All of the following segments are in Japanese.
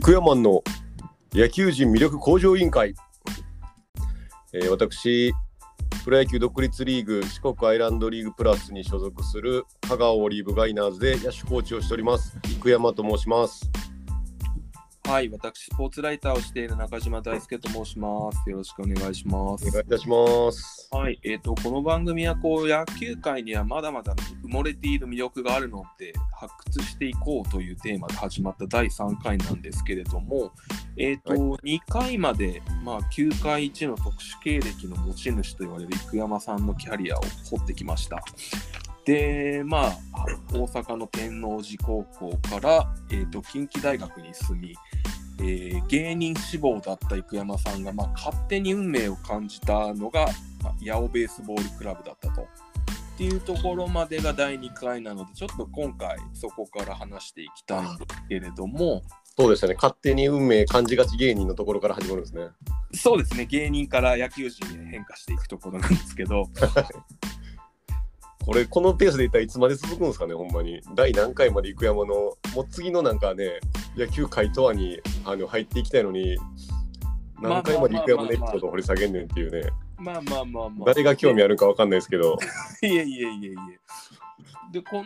生山の野球人魅力向上委員会、えー私プロ野球独立リーグ四国アイランドリーグプラスに所属する香川オリーブガイナーズで野手コーチをしております。生山と申します。はい、私、スポーツライターをしている中島大輔と申します。よろしくお願いしますお。願いいたしますはい、えっ、と、この番組は、こう、野球界にはまだまだ埋もれている魅力があるので、発掘していこうというテーマで始まった第3回なんですけれども、えっ、と、2回まで、まあ、球界一の特殊経歴の持ち主と言われる生山さんのキャリアを掘ってきました。で、まあ、大阪の天王寺高校から、えー、と近畿大学に進み、えー芸人志望だった生山さんが、まあ、勝手に運命を感じたのが、まあ、八尾ベースボールクラブだったと。っていうところまでが第2回なので、ちょっと今回そこから話していきたいんですけれども、そうでしたね。勝手に運命感じがち芸人のところから始まるんですね。そうですね、芸人から野球人へ変化していくところなんですけど、これこのペースでいったらいつまで続くんですかねほんまに。第何回まで生山のもう次のなんかね野球界とはにあの入っていきたいのに何回まで生山のエピソードを掘り下げんねんっていうねまあまあまあまあ。誰が興味あるかわかんないですけどいえいえいえいえ。で、この、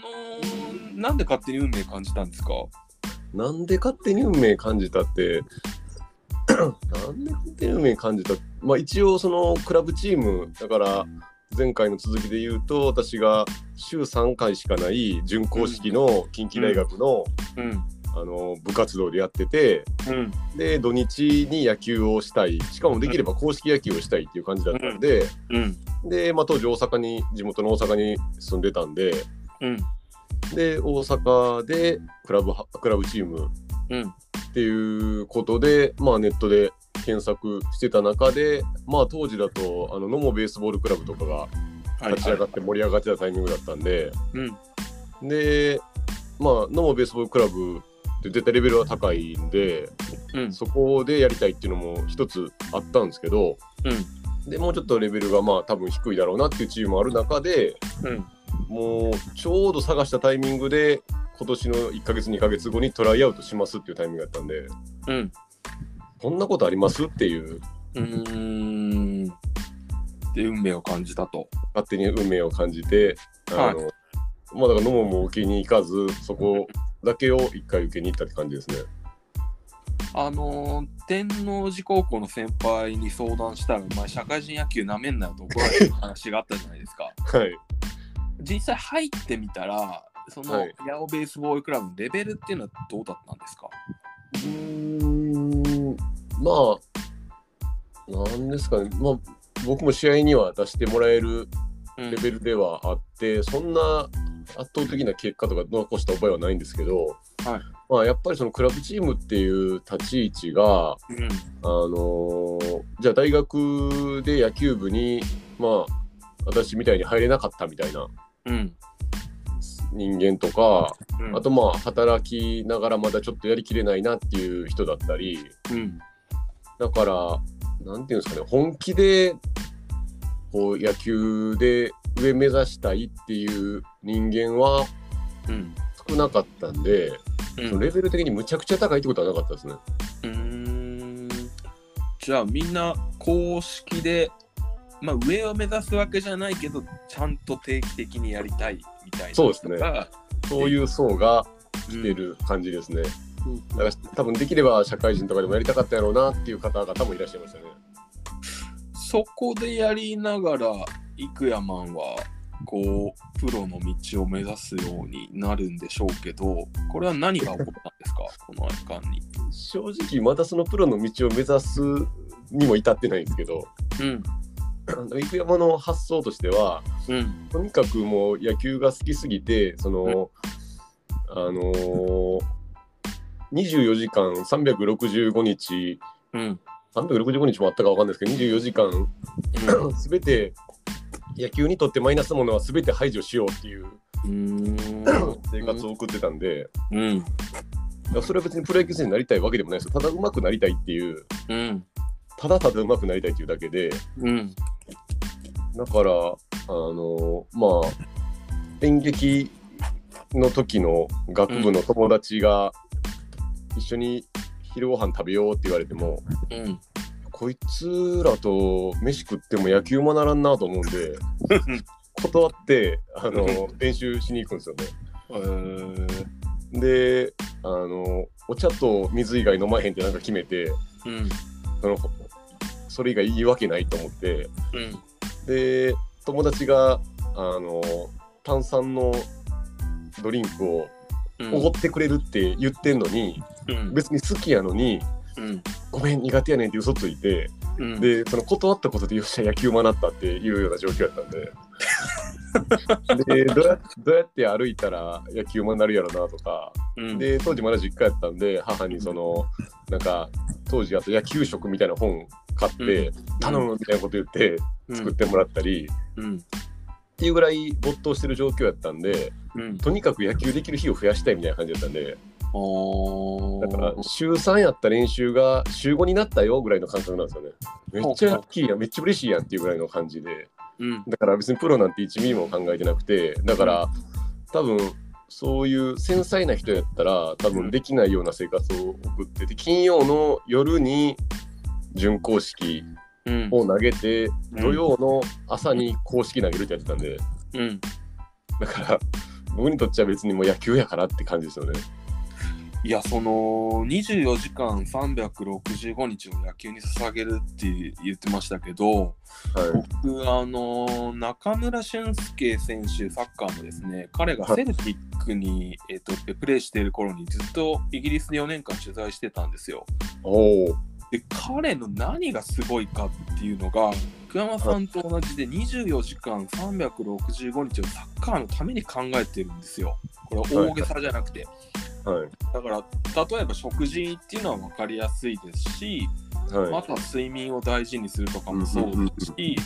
なんで勝手に運命感じたんですか？なんで勝手に運命感じたって なんで勝手に運命感じた？まあ一応そのクラブチームだから前回の続きで言うと私が週3回しかない準公式の近畿大学の,、うん。あの部活動でやっててうん。で土日に野球をしたいしかもできれば公式野球をしたいっていう感じだったんで、うん。で、まあ、当時大阪に地元の大阪に住んでたんでうん。で大阪でクラブはクラブチームうん。っていうことで、まあ、ネットで検索してた中で、まあ、当時だとあの野茂ベースボールクラブとかがはい立ち上がって盛り上がってたタイミングだったんで、うん。で、まあ、野茂ベースボールクラブって絶対レベルは高いんでうん。そこでやりたいっていうのも一つあったんですけどうん。でもうちょっとレベルがまあ多分低いだろうなっていうチームもある中でうん。もうちょうど探したタイミングで今年の1ヶ月2ヶ月後にトライアウトしますっていうタイミングだったんでうん。こんなことあります？っていうう。で、運命を感じたと。勝手に運命を感じて、あのまあだから野茂も受けに行かずそこだけを一回受けに行ったって感じですね。あのー天王寺高校の先輩に相談したら、お前、社会人野球なめんなよと怒られる話があったじゃないですか。はい。実際入ってみたら、その、はい八尾ベースボールクラブのレベルっていうのはどうだったんですか？うーんまあなんですかねまあ僕も試合には出してもらえるうんレベルではあって、そんな圧倒的な結果とか残した覚えはないんですけど、はいまあ、やっぱりそのクラブチームっていう立ち位置が、うん。あのーじゃあ大学で野球部に、まあ、私みたいに入れなかったみたいなうん。人間とか、うんあとまあ働きながらまだちょっとやりきれないなっていう人だったりうん。だからなんていうんですかね本気でこう野球で上目指したいっていう人間はうん。少なかったんで、うんそのレベル的にむちゃくちゃ高いってことはなかったですね。うーんじゃあみんな公式で、まあ、上を目指すわけじゃないけどちゃんと定期的にやりたいみたいなそうですねそういう層が来てる感じですね。うんだから多分できれば社会人とかでもやりたかったやろうなっていう方々もいらっしゃいましたね。そこでやりながら幾山はこうプロの道を目指すようになるんでしょうけどこれは何が起こったんですか？この間に。正直まだそのプロの道を目指すにも至ってないんですけどうん生山の発想としてはうんとにかくもう野球が好きすぎてその、あのー、24時間365日うん365日もあったかわかんないですけど24時間 すべて野球にとってマイナスなものはすべて排除しようっていううん。生活を送ってたんで、うん。それは別にプロ野球選手になりたいわけでもないですよ。ただ上手くなりたいっていう。うん。ただただ上手くなりたいっていうだけで。うん。だからあのまあ演劇の時の学部の友達が一緒に昼ご飯食べようって言われてもうん。こいつらと飯食っても野球もならんなと思うんで 断ってあの練習しに行くんですよね。えー、であのお茶と水以外飲まへんってなんか決めてうん。そのそれ以外言い訳ないと思ってうん。で友達があの炭酸のドリンクをうんおごってくれるって言ってんのに、うん。別に好きやのにうん。ごめん苦手やねんって嘘ついて、うん。でその断ったことでよっしゃ野球学ったっていうような状況やったんで でどうやどうやって歩いたら野球学になるやろなとかうん、で当時まだ実家やったんで母にそのなんか当時あと野球食みたいな本買って、頼むみたいなこと言って作ってもらったり、うん。っていうぐらい没頭してる状況やったんでうん。とにかく野球できる日を増やしたいみたいな感じだったんでおだから週3やった練習が週5になったよぐらいの感覚なんですよね。めっちゃラッキーやん。めっちゃ嬉しいやんっていうぐらいの感じで。うん。だから別にプロなんて1ミリも考えてなくてだから多分そういう繊細な人やったら多分できないような生活を送ってて金曜の夜に準公式うん。を投げてうん。土曜の朝に公式投げるってやってたんで。うん。だから僕にとっちゃ別にもう野球やからって感じですよね。いや、その24時間365日を野球に捧げるって言ってましたけど、はい、僕、あの中村俊輔選手、サッカーのですね、彼がセルティックに、えっとプレーしている頃にずっとイギリスで4年間取材してたんですよ。で、彼の何がすごいかっていうのが、福山さんと同じで24時間365日をサッカーのために考えてるんですよ。これは大げさじゃなくて。はい。だから例えば食事っていうのは分かりやすいですし、はい。あとは睡眠を大事にするとかもそうですし、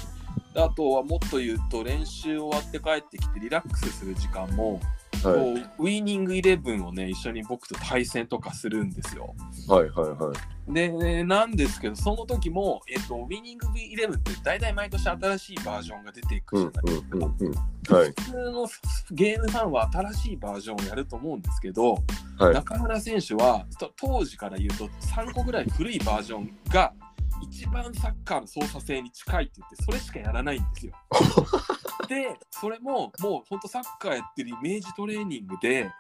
あとはもっと言うと練習終わって帰ってきてリラックスする時間も、はいこうウイニングイレブンをね一緒に僕と対戦とかするんですよ。はいはいはい。でなんですけどその時も、えっとウイニングイレブンって大体毎年新しいバージョンが出ていくうんじゃないですか。うんうんうんはい。普通のゲームファンは新しいバージョンをやると思うんですけど、はい。中村選手はと当時から言うと3個ぐらい古いバージョンが一番サッカーの操作性に近いって言ってそれしかやらないんですよ。でそれももうほんとサッカーやってるイメージトレーニングで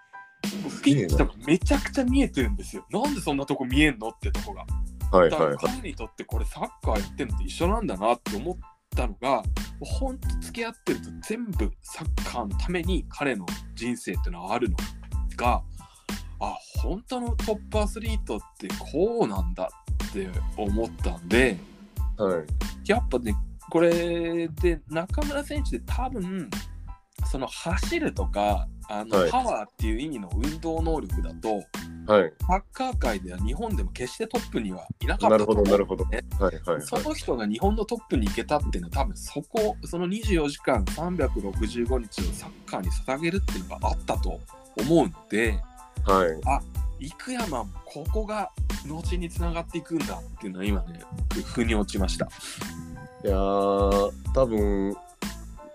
ピッチとかめちゃくちゃ見えてるんですよ。なんでそんなとこ見えんのってとこが。はいはいはい彼にとってこれサッカーやってるのと一緒なんだなって思ったのがほんと付き合ってると全部サッカーのために彼の人生ってのはあるのがあ本当のトップアスリートってこうなんだって思ったんではい。やっぱねこれで中村選手で多分その走るとかあの、はい。パワーっていう意味の運動能力だとはい。サッカー界では日本でも決してトップにはいなかったなるほどと思うなるほど。ねはいはいはい。その人が日本のトップに行けたっていうのは多分そこその24時間365日をサッカーに捧げるっていうのがあったと思うんではい生山もここが後につながっていくんだっていうのは今ね腑に落ちました。いやー多分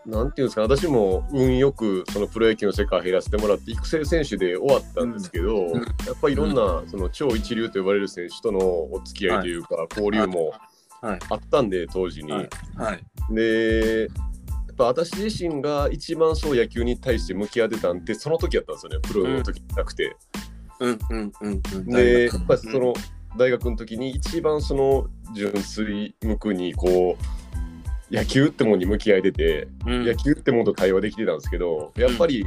なんていうんですか私も運よくそのプロ野球の世界入らせてもらって育成選手で終わったんですけど、うん。やっぱりいろんなその超一流と呼ばれる選手とのお付き合いというか、交流もはい。あったんで当時に。はい。はい。でやっぱ私自身が一番そう野球に対して向き合ってたんってその時やったんですよね。プロの時じゃなくて。うんうんうんうん。でやっぱりうん。その大学の時に一番その純粋無垢にこう野球ってものに向き合えてて、うん。野球ってものと会話できてたんですけどやっぱり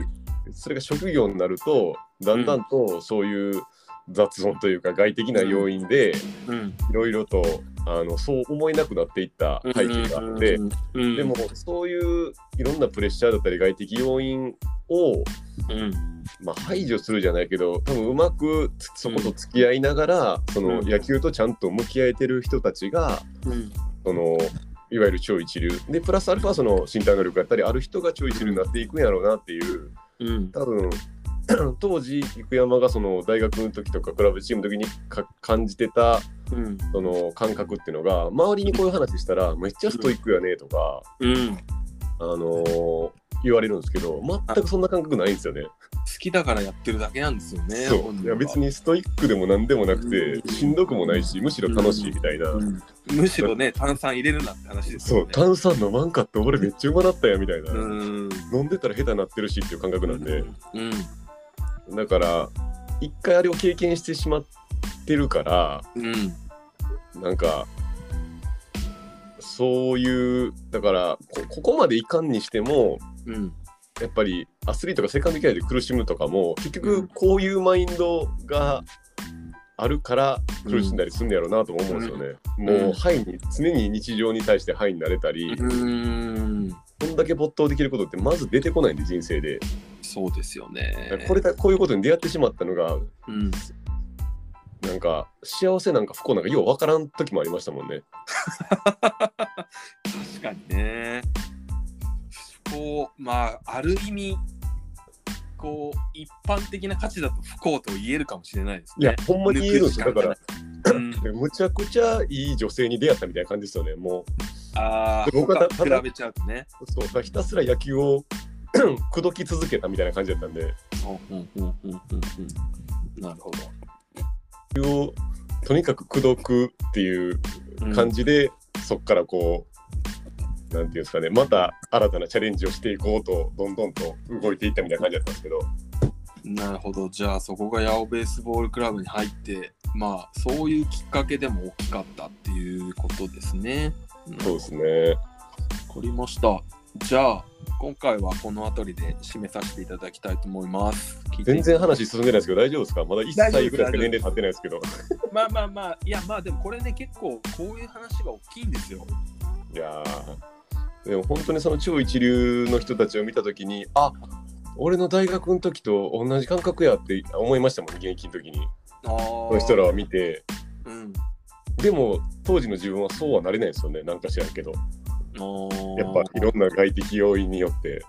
それが職業になるとだんだんとそういう雑音というか外的な要因でうん。いろいろとあのそう思えなくなっていった背景があって。うんでもそういういろんなプレッシャーだったり外的要因を、うん。まあ、排除するじゃないけど多分うまくつそこと付き合いながら、そのうん。野球とちゃんと向き合えてる人たちがうん。そのいわゆる超一流。でプラスアルファその身体能力やったりある人が超一流になっていくんやろうなっていう。うん。多分 当時生山がその大学の時とかクラブチームの時にか感じてたうんその感覚っていうのが周りにこういう話したらめっちゃストイックやねとか、うんあのー言われるんですけど全くそんな感覚ないんですよね。好きだからやってるだけなんですよね。そういや別にストイックでも何でもなくうんてしんどくもないしむしろ楽しいみたいな。うんむしろね、炭酸入れるなって話ですそうよね。炭酸飲まんかって俺めっちゃうまなったやみたいな、うん。飲んでたら下手なってるしっていう感覚なんで、うん。だから一回あれを経験してしまってるからうん。なんかそういうだからこここまでいかんにしてもうん。やっぱりアスリートがセカンドキャリアで苦しむとかも結うん局こういうマインドがあるから苦しんだりするんだやろうなとも思うんですよね。んもうハイに常に日常に対してハイになれたり、うん。こんだけ没頭できることってまず出てこないんで人生で。そうですよね。これだこういうことに出会ってしまったのがうん。なんか幸せなんか不幸なんかよう分からん時もありましたもんね。確かにね。こう、まあ、ある意味、こう、一般的な価値だと不幸と言えるかもしれないですね。いや、ほんまに言えるんですよ。だから、うん、むちゃくちゃいい女性に出会ったみたいな感じですよね。もああ、僕比べちゃうとね。う、そうひたすら野球を 口説き続けたみたいな感じだったんで、うんうんうんうんうんうんなるほど。野球をとにかく口説くっていううん感じで、そっからこう、なんていうんですかね、また新たなチャレンジをしていこうと、どんどんと動いていったみたいな感じだったんですけど、なるほど。じゃあそこが八尾ベースボールクラブに入って、まあそういうきっかけでも大きかったっていうことですね。そうですね。わかりました。じゃあ今回はこの辺りで締めさせていただきたいと思います。全然話進んでないですけど、大丈夫ですか？まだ1歳ぐらいしか年齢経ってないですけど。まあまあまあ、いやまあでもこれね結構こういう話が大きいんですよ。いやーでも本当にその超一流の人たちを見たときに、あ俺の大学の時と同じ感覚やって思いましたもん、現役の時に。あこの人らを見て。うん。でも、当時の自分はそうはなれないですよね、なんか知らんけど。ややっぱいろんな外的要因によって。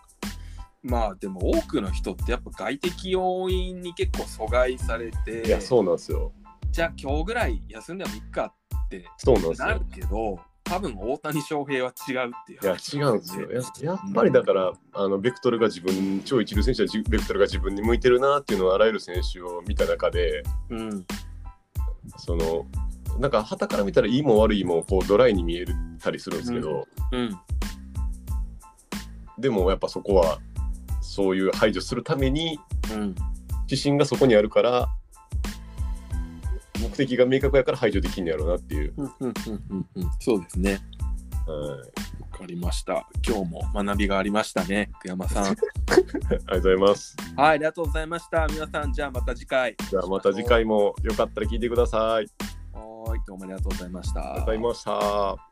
まあでも多くの人ってやっぱ外的要因に結構阻害されていや、そうなんですよ。じゃあ今日ぐらい休んでもいいかってそうなんですよなる。けど多分大谷翔平は違うっていう。いや、違うんですよ。ややっぱりだから、あのベクトルが自分、超一流選手はじベクトルが自分に向いてるなっていうのをあらゆる選手を見た中で、うん。その、なんか、旗から見たらいいも悪いもこうドライに見えたりするんですけど、うん。でもやっぱそこはそういう排除するためにうん。自信がそこにあるから目的が明確やから排除できんのやろうなっていう、うんうんうんうんそうですね。はい、わかりました。今日も学びがありましたね福山さん。ありがとうございます。はいありがとうございました。皆さんじゃあまた次回。じゃあまた次回もよかったら聞いてください。ありはいどうもありがとうございました。がとうございました